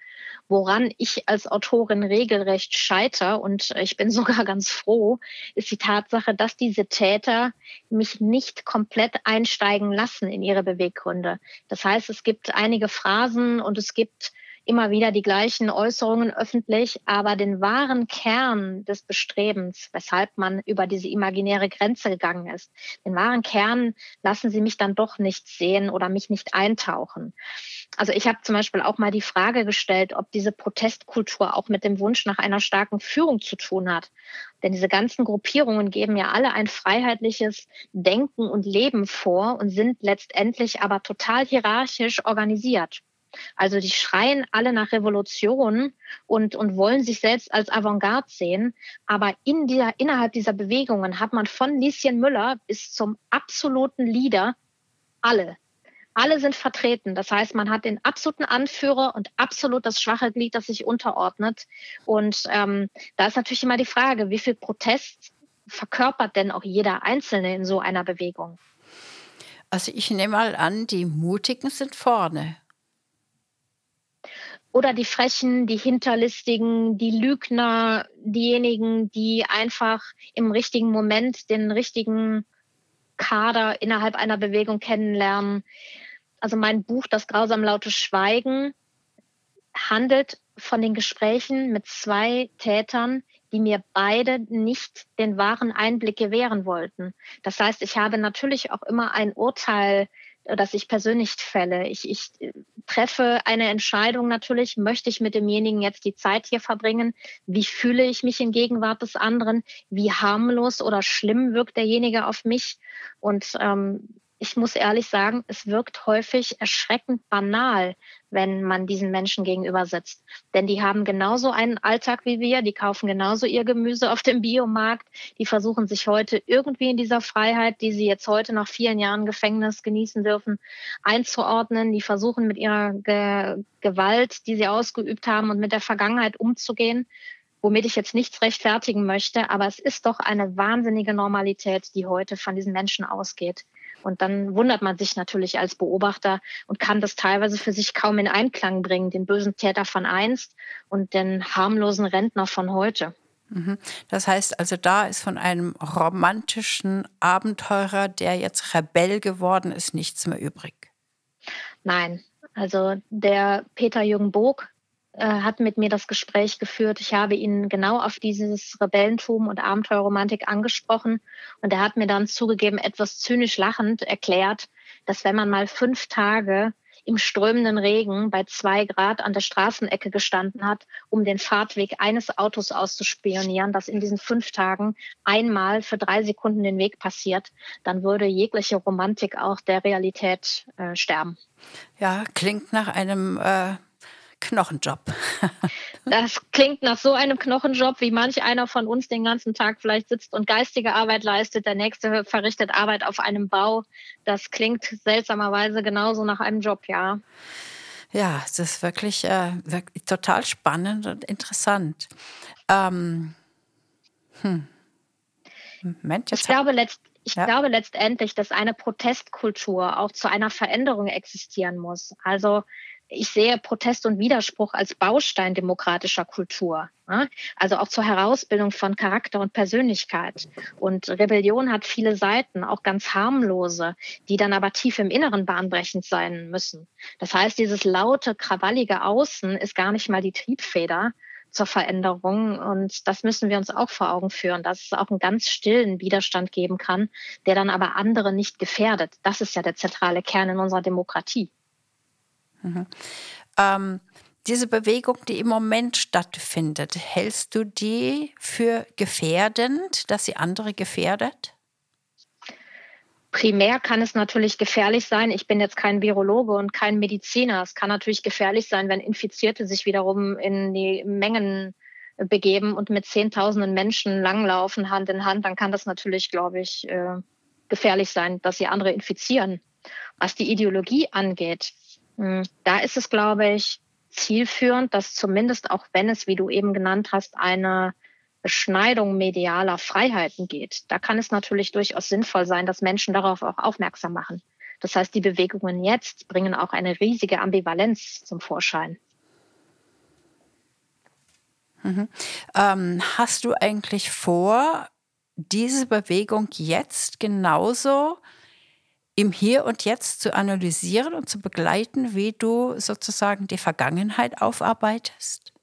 Speaker 3: Woran ich als Autorin regelrecht scheiter und ich bin sogar ganz froh, ist die Tatsache, dass diese Täter mich nicht komplett einsteigen lassen in ihre Beweggründe. Das heißt, es gibt einige Phrasen und es gibt immer wieder die gleichen Äußerungen öffentlich, aber den wahren Kern des Bestrebens, weshalb man über diese imaginäre Grenze gegangen ist, den wahren Kern lassen sie mich dann doch nicht sehen oder mich nicht eintauchen. Also ich habe zum Beispiel auch mal die Frage gestellt, ob diese Protestkultur auch mit dem Wunsch nach einer starken Führung zu tun hat. Denn diese ganzen Gruppierungen geben ja alle ein freiheitliches Denken und Leben vor und sind letztendlich aber total hierarchisch organisiert. Also die schreien alle nach Revolution und, und wollen sich selbst als Avantgarde sehen. Aber in dieser, innerhalb dieser Bewegungen hat man von Lieschen Müller bis zum absoluten Leader alle. Alle sind vertreten. Das heißt, man hat den absoluten Anführer und absolut das schwache Glied, das sich unterordnet. Und ähm, da ist natürlich immer die Frage, wie viel Protest verkörpert denn auch jeder Einzelne in so einer Bewegung?
Speaker 2: Also ich nehme mal an, die Mutigen sind vorne
Speaker 3: oder die Frechen, die Hinterlistigen, die Lügner, diejenigen, die einfach im richtigen Moment den richtigen Kader innerhalb einer Bewegung kennenlernen. Also mein Buch Das grausam laute Schweigen handelt von den Gesprächen mit zwei Tätern, die mir beide nicht den wahren Einblick gewähren wollten. Das heißt, ich habe natürlich auch immer ein Urteil das ich persönlich fälle. Ich, ich äh, treffe eine Entscheidung natürlich, möchte ich mit demjenigen jetzt die Zeit hier verbringen? Wie fühle ich mich in Gegenwart des anderen? Wie harmlos oder schlimm wirkt derjenige auf mich? Und ähm, ich muss ehrlich sagen, es wirkt häufig erschreckend banal, wenn man diesen Menschen gegenüber sitzt. Denn die haben genauso einen Alltag wie wir, die kaufen genauso ihr Gemüse auf dem Biomarkt, die versuchen sich heute irgendwie in dieser Freiheit, die sie jetzt heute nach vielen Jahren Gefängnis genießen dürfen, einzuordnen. Die versuchen mit ihrer Ge Gewalt, die sie ausgeübt haben und mit der Vergangenheit umzugehen womit ich jetzt nichts rechtfertigen möchte, aber es ist doch eine wahnsinnige Normalität, die heute von diesen Menschen ausgeht. Und dann wundert man sich natürlich als Beobachter und kann das teilweise für sich kaum in Einklang bringen, den bösen Täter von einst und den harmlosen Rentner von heute.
Speaker 2: Mhm. Das heißt also, da ist von einem romantischen Abenteurer, der jetzt Rebell geworden ist, nichts mehr übrig.
Speaker 3: Nein, also der Peter Jürgen Bog, hat mit mir das Gespräch geführt. Ich habe ihn genau auf dieses Rebellentum und Abenteuerromantik angesprochen und er hat mir dann zugegeben, etwas zynisch lachend erklärt, dass wenn man mal fünf Tage im strömenden Regen bei zwei Grad an der Straßenecke gestanden hat, um den Fahrtweg eines Autos auszuspionieren, das in diesen fünf Tagen einmal für drei Sekunden den Weg passiert, dann würde jegliche Romantik auch der Realität äh, sterben.
Speaker 2: Ja, klingt nach einem äh, Knochenjob.
Speaker 3: das klingt nach so einem Knochenjob, wie manch einer von uns den ganzen Tag vielleicht sitzt und geistige Arbeit leistet. Der nächste verrichtet Arbeit auf einem Bau. Das klingt seltsamerweise genauso nach einem Job, ja.
Speaker 2: Ja, es ist wirklich, äh, wirklich total spannend und interessant. Ähm,
Speaker 3: hm. Moment, ich glaube, letzt, ich ja. glaube letztendlich, dass eine Protestkultur auch zu einer Veränderung existieren muss. Also ich sehe Protest und Widerspruch als Baustein demokratischer Kultur. Also auch zur Herausbildung von Charakter und Persönlichkeit. Und Rebellion hat viele Seiten, auch ganz harmlose, die dann aber tief im Inneren bahnbrechend sein müssen. Das heißt, dieses laute, krawallige Außen ist gar nicht mal die Triebfeder zur Veränderung. Und das müssen wir uns auch vor Augen führen, dass es auch einen ganz stillen Widerstand geben kann, der dann aber andere nicht gefährdet. Das ist ja der zentrale Kern in unserer Demokratie.
Speaker 2: Mhm. Ähm, diese Bewegung, die im Moment stattfindet, hältst du die für gefährdend, dass sie andere gefährdet?
Speaker 3: Primär kann es natürlich gefährlich sein. Ich bin jetzt kein Virologe und kein Mediziner. Es kann natürlich gefährlich sein, wenn Infizierte sich wiederum in die Mengen begeben und mit Zehntausenden Menschen langlaufen, Hand in Hand. Dann kann das natürlich, glaube ich, äh, gefährlich sein, dass sie andere infizieren. Was die Ideologie angeht, da ist es, glaube ich, zielführend, dass zumindest auch wenn es, wie du eben genannt hast, eine Beschneidung medialer Freiheiten geht, da kann es natürlich durchaus sinnvoll sein, dass Menschen darauf auch aufmerksam machen. Das heißt, die Bewegungen jetzt bringen auch eine riesige Ambivalenz zum Vorschein.
Speaker 2: Mhm. Ähm, hast du eigentlich vor, diese Bewegung jetzt genauso im Hier und Jetzt zu analysieren und zu begleiten, wie du sozusagen die Vergangenheit aufarbeitest?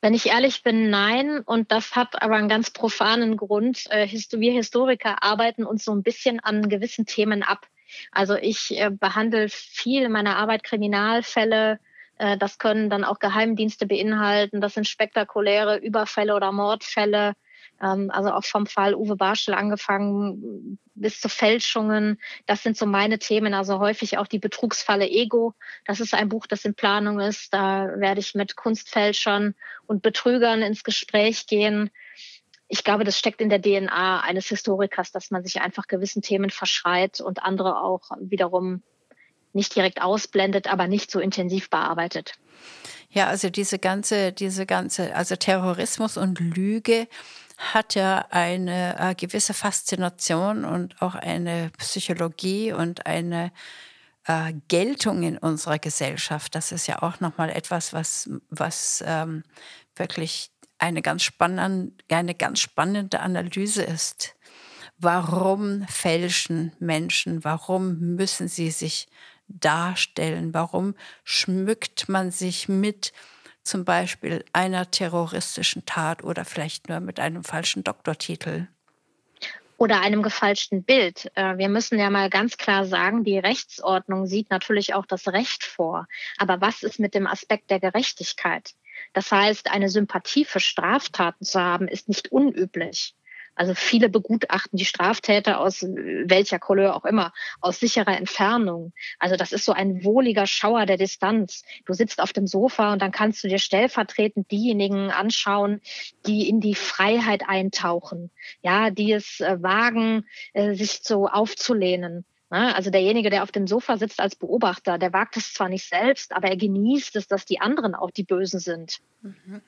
Speaker 3: Wenn ich ehrlich bin, nein. Und das hat aber einen ganz profanen Grund. Äh, wir Historiker arbeiten uns so ein bisschen an gewissen Themen ab. Also ich äh, behandle viel in meiner Arbeit Kriminalfälle. Äh, das können dann auch Geheimdienste beinhalten. Das sind spektakuläre Überfälle oder Mordfälle. Ähm, also auch vom Fall Uwe Barschel angefangen bis zu Fälschungen. Das sind so meine Themen. Also häufig auch die Betrugsfalle Ego. Das ist ein Buch, das in Planung ist. Da werde ich mit Kunstfälschern und Betrügern ins Gespräch gehen. Ich glaube, das steckt in der DNA eines Historikers, dass man sich einfach gewissen Themen verschreit und andere auch wiederum nicht direkt ausblendet, aber nicht so intensiv bearbeitet.
Speaker 2: Ja, also diese ganze, diese ganze, also Terrorismus und Lüge hat ja eine äh, gewisse Faszination und auch eine Psychologie und eine äh, Geltung in unserer Gesellschaft. Das ist ja auch nochmal etwas, was, was ähm, wirklich eine ganz, eine ganz spannende Analyse ist. Warum fälschen Menschen? Warum müssen sie sich darstellen? Warum schmückt man sich mit zum Beispiel einer terroristischen Tat oder vielleicht nur mit einem falschen Doktortitel?
Speaker 3: Oder einem gefälschten Bild. Äh, wir müssen ja mal ganz klar sagen, die Rechtsordnung sieht natürlich auch das Recht vor. Aber was ist mit dem Aspekt der Gerechtigkeit? Das heißt, eine Sympathie für Straftaten zu haben, ist nicht unüblich. Also viele begutachten die Straftäter aus welcher Couleur auch immer, aus sicherer Entfernung. Also das ist so ein wohliger Schauer der Distanz. Du sitzt auf dem Sofa und dann kannst du dir stellvertretend diejenigen anschauen, die in die Freiheit eintauchen, ja, die es äh, wagen, äh, sich so aufzulehnen. Ne? Also derjenige, der auf dem Sofa sitzt als Beobachter, der wagt es zwar nicht selbst, aber er genießt es, dass die anderen auch die Bösen sind. Mhm.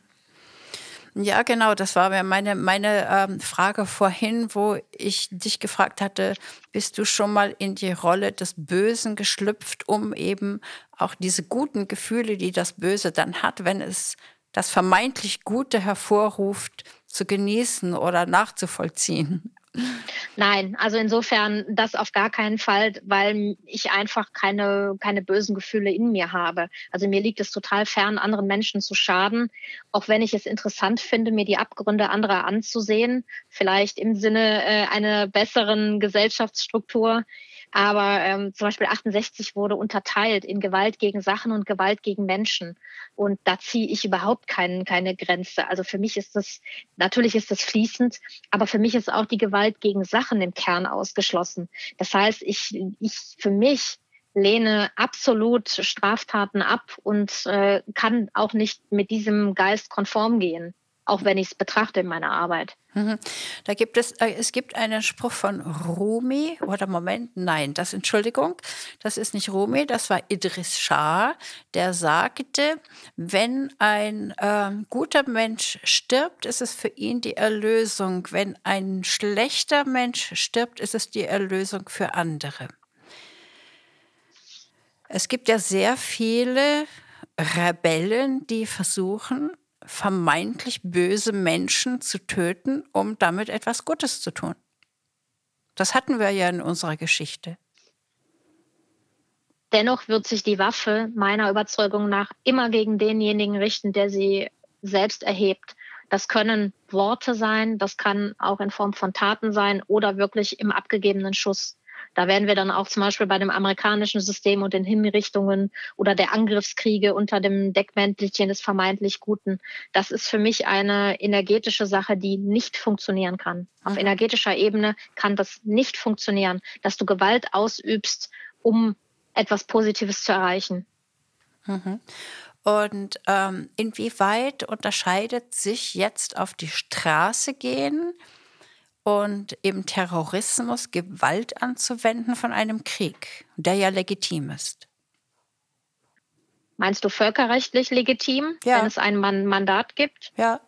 Speaker 2: Ja, genau, das war meine, meine ähm, Frage vorhin, wo ich dich gefragt hatte, bist du schon mal in die Rolle des Bösen geschlüpft, um eben auch diese guten Gefühle, die das Böse dann hat, wenn es das vermeintlich Gute hervorruft, zu genießen oder nachzuvollziehen?
Speaker 3: Nein, also insofern das auf gar keinen Fall, weil ich einfach keine, keine bösen Gefühle in mir habe. Also mir liegt es total fern, anderen Menschen zu schaden, auch wenn ich es interessant finde, mir die Abgründe anderer anzusehen, vielleicht im Sinne äh, einer besseren Gesellschaftsstruktur. Aber ähm, zum Beispiel 68 wurde unterteilt in Gewalt gegen Sachen und Gewalt gegen Menschen. Und da ziehe ich überhaupt kein, keine Grenze. Also für mich ist das, natürlich ist das fließend, aber für mich ist auch die Gewalt gegen Sachen im Kern ausgeschlossen. Das heißt, ich, ich für mich lehne absolut Straftaten ab und äh, kann auch nicht mit diesem Geist konform gehen auch wenn ich es betrachte in meiner Arbeit.
Speaker 2: Mhm. Da gibt es, äh, es gibt einen Spruch von Rumi, oder Moment, nein, das, Entschuldigung, das ist nicht Rumi, das war Idris Shah, der sagte, wenn ein äh, guter Mensch stirbt, ist es für ihn die Erlösung. Wenn ein schlechter Mensch stirbt, ist es die Erlösung für andere. Es gibt ja sehr viele Rebellen, die versuchen, vermeintlich böse Menschen zu töten, um damit etwas Gutes zu tun. Das hatten wir ja in unserer Geschichte.
Speaker 3: Dennoch wird sich die Waffe meiner Überzeugung nach immer gegen denjenigen richten, der sie selbst erhebt. Das können Worte sein, das kann auch in Form von Taten sein oder wirklich im abgegebenen Schuss. Da werden wir dann auch zum Beispiel bei dem amerikanischen System und den Hinrichtungen oder der Angriffskriege unter dem Deckmäntelchen des vermeintlich Guten. Das ist für mich eine energetische Sache, die nicht funktionieren kann. Auf energetischer Ebene kann das nicht funktionieren, dass du Gewalt ausübst, um etwas Positives zu erreichen.
Speaker 2: Mhm. Und ähm, inwieweit unterscheidet sich jetzt auf die Straße gehen und im Terrorismus Gewalt anzuwenden von einem Krieg, der ja legitim ist.
Speaker 3: Meinst du völkerrechtlich legitim, ja. wenn es ein Mandat gibt?
Speaker 2: Ja.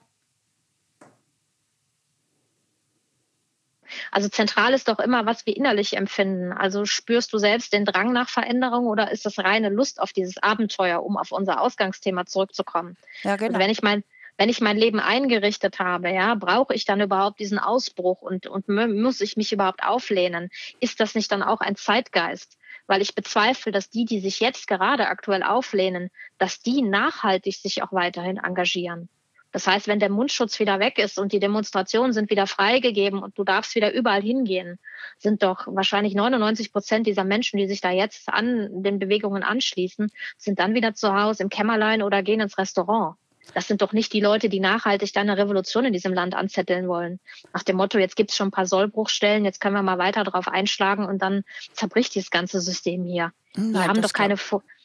Speaker 3: Also zentral ist doch immer, was wir innerlich empfinden. Also spürst du selbst den Drang nach Veränderung oder ist das reine Lust auf dieses Abenteuer, um auf unser Ausgangsthema zurückzukommen? Ja, genau. Und wenn ich mein, wenn ich mein Leben eingerichtet habe, ja, brauche ich dann überhaupt diesen Ausbruch und, und muss ich mich überhaupt auflehnen? Ist das nicht dann auch ein Zeitgeist? Weil ich bezweifle, dass die, die sich jetzt gerade aktuell auflehnen, dass die nachhaltig sich auch weiterhin engagieren. Das heißt, wenn der Mundschutz wieder weg ist und die Demonstrationen sind wieder freigegeben und du darfst wieder überall hingehen, sind doch wahrscheinlich 99 Prozent dieser Menschen, die sich da jetzt an den Bewegungen anschließen, sind dann wieder zu Hause im Kämmerlein oder gehen ins Restaurant. Das sind doch nicht die Leute, die nachhaltig dann eine Revolution in diesem Land anzetteln wollen. Nach dem Motto, jetzt gibt es schon ein paar Sollbruchstellen, jetzt können wir mal weiter drauf einschlagen und dann zerbricht dieses ganze System hier. Nein, wir haben doch keine.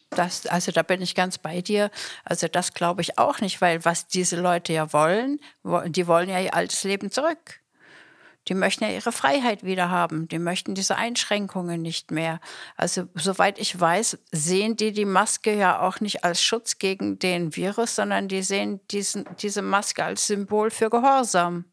Speaker 2: Das, also da bin ich ganz bei dir. Also das glaube ich auch nicht, weil was diese Leute ja wollen, die wollen ja ihr altes Leben zurück. Die möchten ja ihre Freiheit wieder haben. Die möchten diese Einschränkungen nicht mehr. Also soweit ich weiß, sehen die die Maske ja auch nicht als Schutz gegen den Virus, sondern die sehen diesen, diese Maske als Symbol für Gehorsam.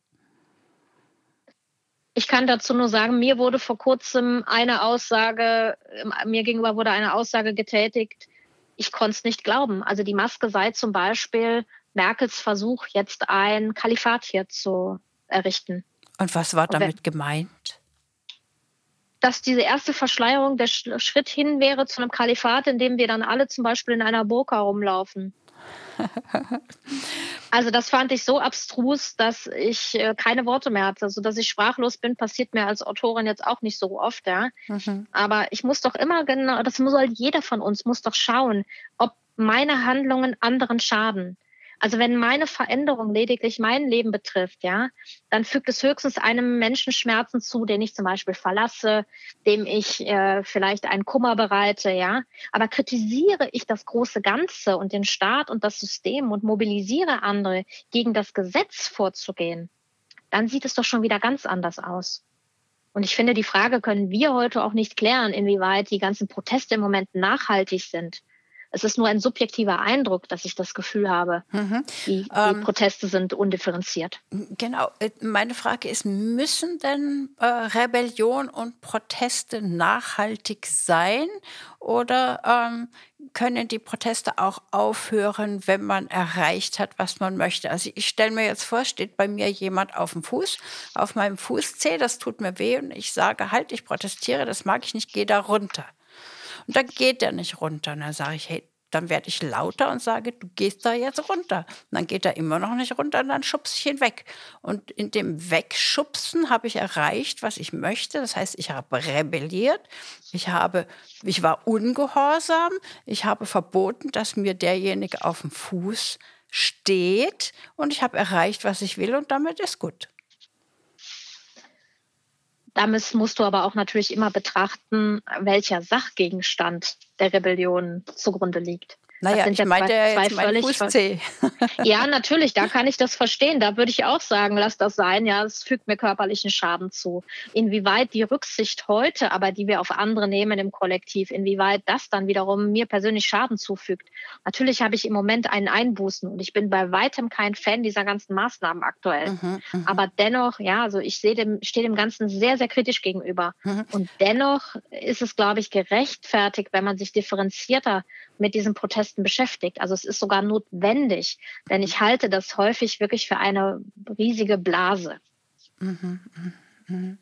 Speaker 3: Ich kann dazu nur sagen, mir wurde vor kurzem eine Aussage, mir gegenüber wurde eine Aussage getätigt, ich konnte es nicht glauben. Also die Maske sei zum Beispiel Merkels Versuch, jetzt ein Kalifat hier zu errichten.
Speaker 2: Und was war damit gemeint?
Speaker 3: Dass diese erste Verschleierung der Schritt hin wäre zu einem Kalifat, in dem wir dann alle zum Beispiel in einer Burka rumlaufen. also das fand ich so abstrus, dass ich äh, keine Worte mehr hatte. Also dass ich sprachlos bin, passiert mir als Autorin jetzt auch nicht so oft, ja. Mhm. Aber ich muss doch immer genau, das muss halt jeder von uns muss doch schauen, ob meine Handlungen anderen schaden. Also wenn meine Veränderung lediglich mein Leben betrifft, ja, dann fügt es höchstens einem Menschen Schmerzen zu, den ich zum Beispiel verlasse, dem ich äh, vielleicht einen Kummer bereite, ja. Aber kritisiere ich das große Ganze und den Staat und das System und mobilisiere andere, gegen das Gesetz vorzugehen, dann sieht es doch schon wieder ganz anders aus. Und ich finde, die Frage können wir heute auch nicht klären, inwieweit die ganzen Proteste im Moment nachhaltig sind. Es ist nur ein subjektiver Eindruck, dass ich das Gefühl habe, mhm. die, die ähm, Proteste sind undifferenziert.
Speaker 2: Genau. Äh, meine Frage ist, müssen denn äh, Rebellion und Proteste nachhaltig sein oder ähm, können die Proteste auch aufhören, wenn man erreicht hat, was man möchte? Also ich stelle mir jetzt vor, steht bei mir jemand auf dem Fuß, auf meinem Fußzeh, das tut mir weh und ich sage, halt, ich protestiere, das mag ich nicht, geh da runter. Und dann geht der nicht runter. Und dann sage ich, hey, dann werde ich lauter und sage, du gehst da jetzt runter. Und dann geht er immer noch nicht runter und dann schubse ich ihn weg. Und in dem Wegschubsen habe ich erreicht, was ich möchte. Das heißt, ich habe rebelliert, ich, habe, ich war ungehorsam, ich habe verboten, dass mir derjenige auf dem Fuß steht und ich habe erreicht, was ich will und damit ist gut.
Speaker 3: Damit musst du aber auch natürlich immer betrachten, welcher Sachgegenstand der Rebellion zugrunde liegt.
Speaker 2: Naja, ich meinte ja jetzt mein Fußzeh.
Speaker 3: ja, natürlich, da kann ich das verstehen. Da würde ich auch sagen, lass das sein. Ja, es fügt mir körperlichen Schaden zu. Inwieweit die Rücksicht heute, aber die wir auf andere nehmen im Kollektiv, inwieweit das dann wiederum mir persönlich Schaden zufügt. Natürlich habe ich im Moment einen Einbußen und ich bin bei weitem kein Fan dieser ganzen Maßnahmen aktuell. Mhm, mhm. aber dennoch, ja, also ich sehe dem, stehe dem Ganzen sehr, sehr kritisch gegenüber. Mhm. Und dennoch ist es, glaube ich, gerechtfertigt, wenn man sich differenzierter mit diesen Protesten beschäftigt. Also es ist sogar notwendig, denn ich halte das häufig wirklich für eine riesige Blase. Mhm,
Speaker 2: mh, mh.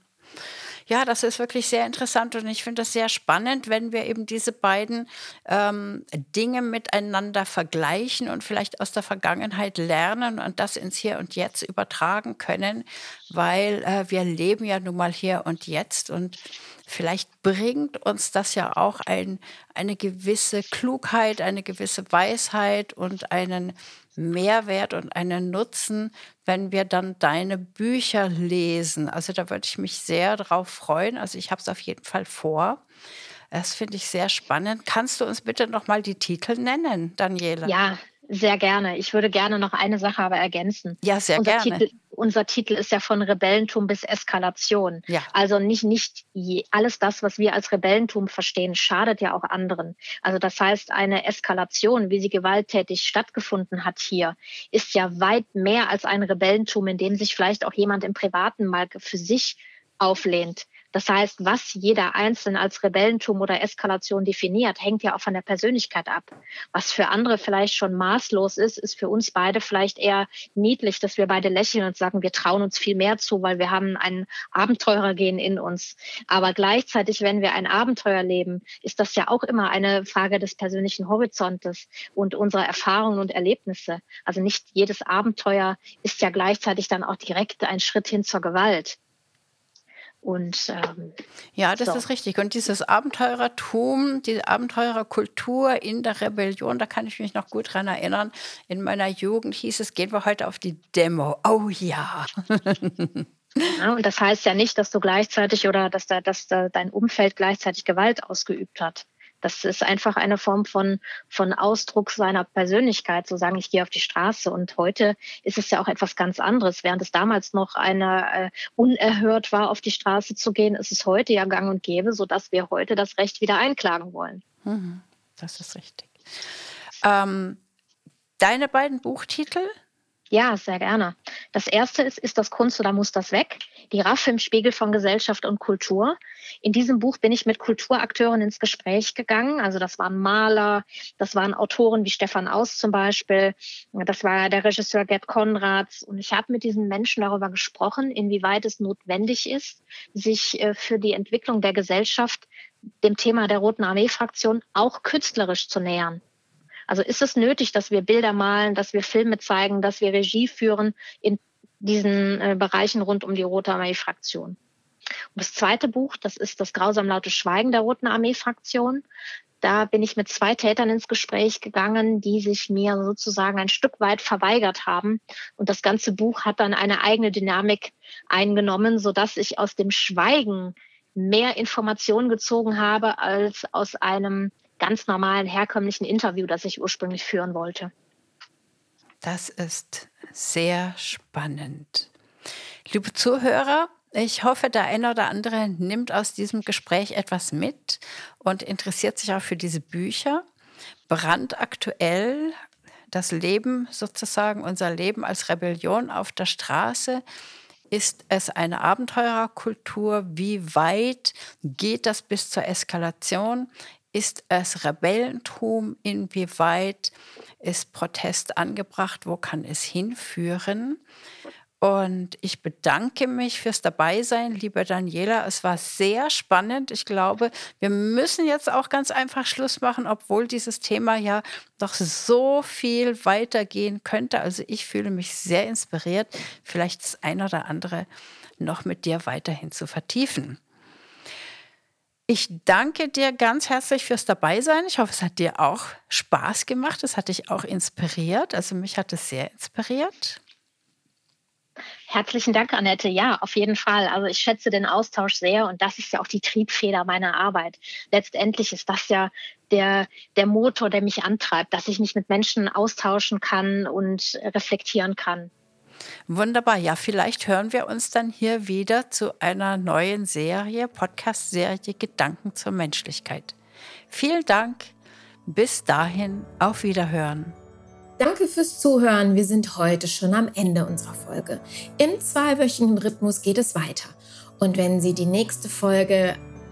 Speaker 2: Ja, das ist wirklich sehr interessant und ich finde das sehr spannend, wenn wir eben diese beiden ähm, Dinge miteinander vergleichen und vielleicht aus der Vergangenheit lernen und das ins Hier und Jetzt übertragen können, weil äh, wir leben ja nun mal hier und jetzt und vielleicht bringt uns das ja auch ein, eine gewisse Klugheit, eine gewisse Weisheit und einen Mehrwert und einen Nutzen, wenn wir dann deine Bücher lesen. Also da würde ich mich sehr drauf freuen. Also ich habe es auf jeden Fall vor. Das finde ich sehr spannend. Kannst du uns bitte noch mal die Titel nennen, Daniela?
Speaker 3: Ja, sehr gerne. Ich würde gerne noch eine Sache aber ergänzen.
Speaker 2: Ja, sehr
Speaker 3: unser
Speaker 2: gerne.
Speaker 3: Titel, unser Titel ist ja von Rebellentum bis Eskalation.
Speaker 2: Ja.
Speaker 3: Also nicht, nicht je, alles das, was wir als Rebellentum verstehen, schadet ja auch anderen. Also das heißt, eine Eskalation, wie sie gewalttätig stattgefunden hat hier, ist ja weit mehr als ein Rebellentum, in dem sich vielleicht auch jemand im Privaten mal für sich auflehnt. Das heißt, was jeder Einzelne als Rebellentum oder Eskalation definiert, hängt ja auch von der Persönlichkeit ab. Was für andere vielleicht schon maßlos ist, ist für uns beide vielleicht eher niedlich, dass wir beide lächeln und sagen, wir trauen uns viel mehr zu, weil wir haben ein Abenteurergehen in uns. Aber gleichzeitig, wenn wir ein Abenteuer leben, ist das ja auch immer eine Frage des persönlichen Horizontes und unserer Erfahrungen und Erlebnisse. Also nicht jedes Abenteuer ist ja gleichzeitig dann auch direkt ein Schritt hin zur Gewalt. Und ähm,
Speaker 2: ja, das so. ist richtig. Und dieses Abenteurertum, diese Abenteurerkultur in der Rebellion, da kann ich mich noch gut dran erinnern. In meiner Jugend hieß es, gehen wir heute auf die Demo. Oh ja.
Speaker 3: ja und das heißt ja nicht, dass du gleichzeitig oder dass, da, dass da dein Umfeld gleichzeitig Gewalt ausgeübt hat. Das ist einfach eine Form von, von Ausdruck seiner Persönlichkeit, zu sagen, ich gehe auf die Straße. Und heute ist es ja auch etwas ganz anderes. Während es damals noch eine äh, unerhört war, auf die Straße zu gehen, ist es heute ja gang und gäbe, sodass wir heute das Recht wieder einklagen wollen.
Speaker 2: Mhm, das ist richtig. Ähm, deine beiden Buchtitel,
Speaker 3: ja, sehr gerne. Das erste ist, ist das Kunst oder muss das weg? Die Raffe im Spiegel von Gesellschaft und Kultur. In diesem Buch bin ich mit Kulturakteuren ins Gespräch gegangen. Also das waren Maler, das waren Autoren wie Stefan Aus zum Beispiel, das war der Regisseur Gerd Konrads. Und ich habe mit diesen Menschen darüber gesprochen, inwieweit es notwendig ist, sich äh, für die Entwicklung der Gesellschaft dem Thema der Roten Armee-Fraktion auch künstlerisch zu nähern. Also ist es nötig, dass wir Bilder malen, dass wir Filme zeigen, dass wir Regie führen in diesen äh, Bereichen rund um die Rote Armee-Fraktion? Und das zweite Buch, das ist das grausam laute Schweigen der Roten Armee-Fraktion. Da bin ich mit zwei Tätern ins Gespräch gegangen, die sich mir sozusagen ein Stück weit verweigert haben. Und das ganze Buch hat dann eine eigene Dynamik eingenommen, sodass ich aus dem Schweigen mehr Informationen gezogen habe als aus einem ganz normalen herkömmlichen Interview, das ich ursprünglich führen wollte.
Speaker 2: Das ist sehr spannend. Liebe Zuhörer, ich hoffe, der eine oder andere nimmt aus diesem Gespräch etwas mit und interessiert sich auch für diese Bücher. Brandaktuell, das Leben sozusagen, unser Leben als Rebellion auf der Straße. Ist es eine Abenteurerkultur? Wie weit geht das bis zur Eskalation? Ist es Rebellentum? Inwieweit ist Protest angebracht? Wo kann es hinführen? Und ich bedanke mich fürs Dabeisein, liebe Daniela. Es war sehr spannend. Ich glaube, wir müssen jetzt auch ganz einfach Schluss machen, obwohl dieses Thema ja doch so viel weitergehen könnte. Also ich fühle mich sehr inspiriert, vielleicht das ein oder andere noch mit dir weiterhin zu vertiefen. Ich danke dir ganz herzlich fürs Dabeisein. Ich hoffe, es hat dir auch Spaß gemacht. Es hat dich auch inspiriert. Also mich hat es sehr inspiriert.
Speaker 3: Herzlichen Dank, Annette. Ja, auf jeden Fall. Also ich schätze den Austausch sehr und das ist ja auch die Triebfeder meiner Arbeit. Letztendlich ist das ja der, der Motor, der mich antreibt, dass ich mich mit Menschen austauschen kann und reflektieren kann.
Speaker 2: Wunderbar. Ja, vielleicht hören wir uns dann hier wieder zu einer neuen Serie, Podcast-Serie Gedanken zur Menschlichkeit. Vielen Dank. Bis dahin, auf Wiederhören.
Speaker 1: Danke fürs Zuhören. Wir sind heute schon am Ende unserer Folge. Im zweiwöchigen Rhythmus geht es weiter. Und wenn Sie die nächste Folge